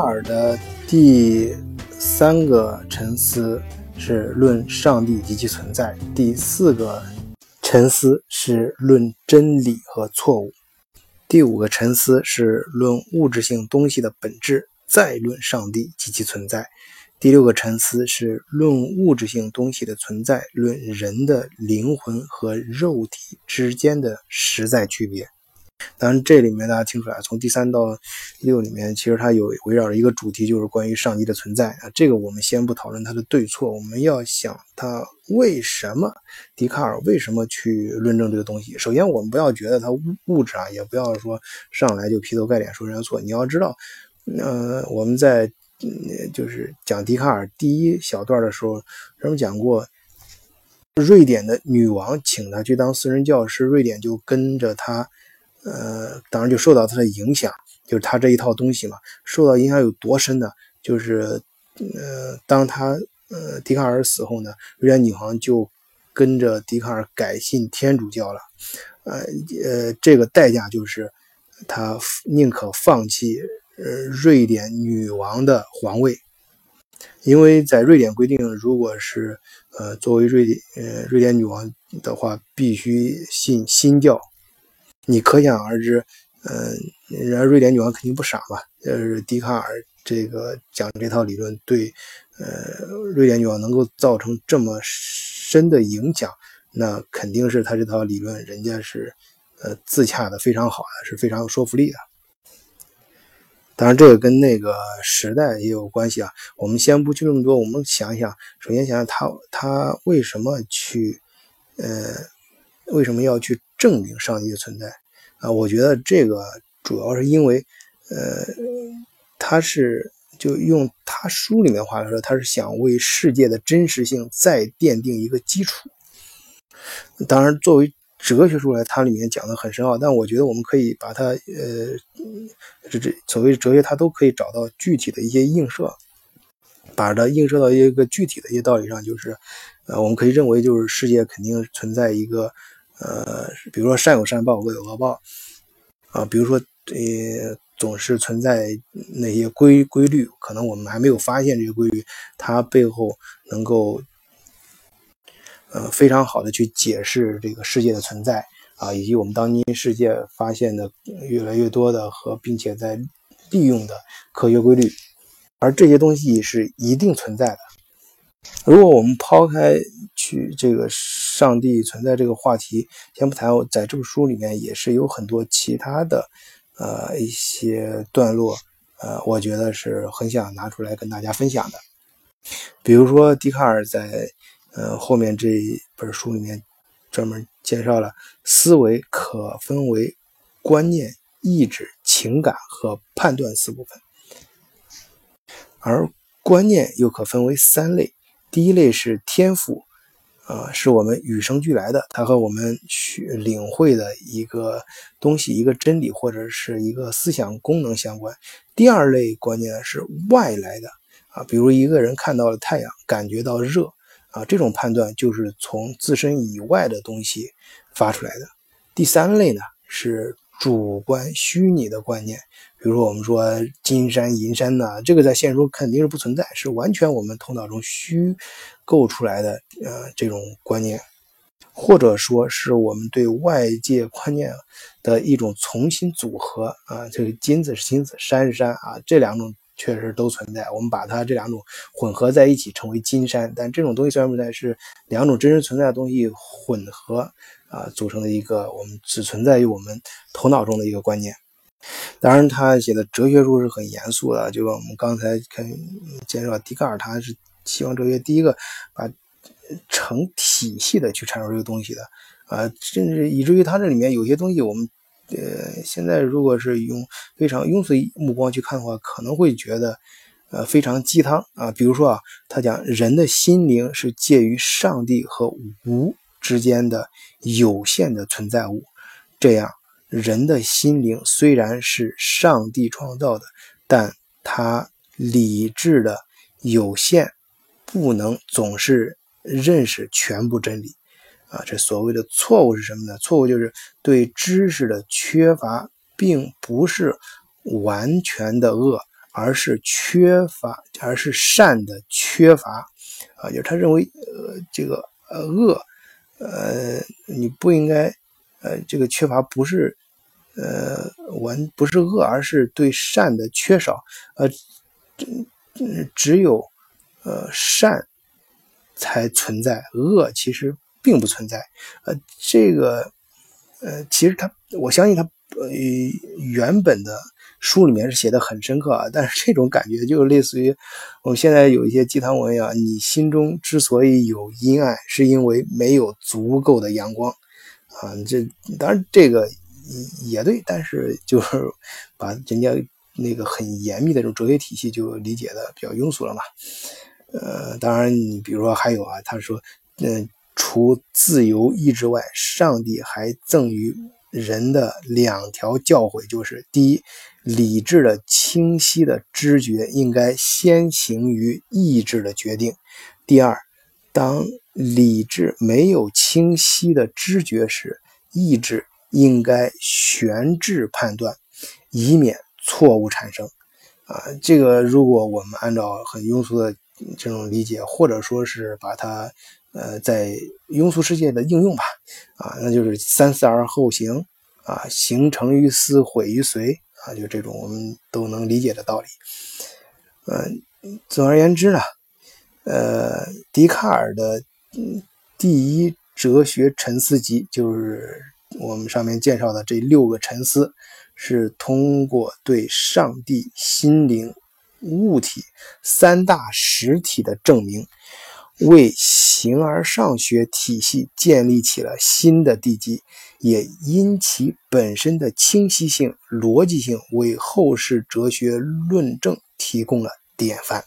尔的第三个沉思是论上帝及其存在，第四个沉思是论真理和错误，第五个沉思是论物质性东西的本质，再论上帝及其存在。第六个沉思是论物质性东西的存在，论人的灵魂和肉体之间的实在区别。当然，这里面大家听出来，从第三到六里面，其实它有围绕着一个主题，就是关于上帝的存在啊。这个我们先不讨论它的对错，我们要想它为什么笛卡尔为什么去论证这个东西。首先，我们不要觉得它物质啊，也不要说上来就劈头盖脸说人家错。你要知道，呃，我们在。就是讲笛卡尔第一小段的时候，咱们讲过，瑞典的女王请他去当私人教师，瑞典就跟着他，呃，当然就受到他的影响，就是他这一套东西嘛，受到影响有多深呢？就是，呃，当他呃笛卡尔死后呢，瑞典女王就跟着笛卡尔改信天主教了，呃呃，这个代价就是他宁可放弃。呃，瑞典女王的皇位，因为在瑞典规定，如果是呃作为瑞典呃瑞典女王的话，必须信新教。你可想而知，呃，人家瑞典女王肯定不傻嘛。呃，笛卡尔这个讲这套理论，对呃瑞典女王能够造成这么深的影响，那肯定是他这套理论人家是呃自洽的非常好的，是非常有说服力的。当然，这个跟那个时代也有关系啊。我们先不去这么多，我们想一想，首先想想他他为什么去，呃，为什么要去证明上帝的存在啊？我觉得这个主要是因为，呃，他是就用他书里面话来说，他是想为世界的真实性再奠定一个基础。当然，作为哲学书来，它里面讲的很深奥，但我觉得我们可以把它，呃，这这所谓哲学，它都可以找到具体的一些映射，把它映射到一个具体的一些道理上，就是，呃，我们可以认为，就是世界肯定存在一个，呃，比如说善有善报，恶有恶报，啊，比如说，呃，总是存在那些规规律，可能我们还没有发现这些规律，它背后能够。呃，非常好的去解释这个世界的存在啊，以及我们当今世界发现的越来越多的和并且在利用的科学规律，而这些东西是一定存在的。如果我们抛开去这个上帝存在这个话题，先不谈，在这本书里面也是有很多其他的呃一些段落，呃，我觉得是很想拿出来跟大家分享的，比如说笛卡尔在。呃，后面这一本书里面专门介绍了思维可分为观念、意志、情感和判断四部分，而观念又可分为三类。第一类是天赋，啊，是我们与生俱来的，它和我们去领会的一个东西、一个真理或者是一个思想功能相关。第二类观念是外来的，啊，比如一个人看到了太阳，感觉到热。啊，这种判断就是从自身以外的东西发出来的。第三类呢是主观虚拟的观念，比如说我们说金山银山呢，这个在现实中肯定是不存在，是完全我们头脑中虚构出来的呃这种观念，或者说是我们对外界观念的一种重新组合啊，这个金子是金子，山是山啊，这两种。确实都存在，我们把它这两种混合在一起称为金山。但这种东西虽然不在，是两种真实存在的东西混合啊组成的一个我们只存在于我们头脑中的一个观念。当然，他写的哲学书是很严肃的，就跟我们刚才看介绍笛卡尔，他是西方哲学第一个把成体系的去阐述这个东西的啊，甚至以至于他这里面有些东西我们。呃，现在如果是用非常庸俗目光去看的话，可能会觉得，呃，非常鸡汤啊。比如说啊，他讲人的心灵是介于上帝和无之间的有限的存在物，这样人的心灵虽然是上帝创造的，但他理智的有限，不能总是认识全部真理。啊，这所谓的错误是什么呢？错误就是对知识的缺乏，并不是完全的恶，而是缺乏，而是善的缺乏啊，就是他认为呃这个呃恶呃你不应该呃这个缺乏不是呃完不是恶，而是对善的缺少呃只有呃善才存在，恶其实并不存在呃这个呃其实他我相信他呃原本的。书里面是写的很深刻啊，但是这种感觉就类似于我们现在有一些鸡汤文呀，你心中之所以有阴暗，是因为没有足够的阳光啊。这当然这个也对，但是就是把人家那个很严密的这种哲学体系就理解的比较庸俗了嘛。呃，当然你比如说还有啊，他说，嗯，除自由意志外，上帝还赠予。人的两条教诲就是：第一，理智的清晰的知觉应该先行于意志的决定；第二，当理智没有清晰的知觉时，意志应该悬置判断，以免错误产生。啊，这个如果我们按照很庸俗的这种理解，或者说是把它。呃，在庸俗世界的应用吧，啊，那就是三思而后行，啊，行成于思，毁于随，啊，就这种我们都能理解的道理。嗯，总而言之呢，呃，笛卡尔的第一哲学沉思集，就是我们上面介绍的这六个沉思，是通过对上帝、心灵、物体三大实体的证明。为形而上学体系建立起了新的地基，也因其本身的清晰性、逻辑性，为后世哲学论证提供了典范。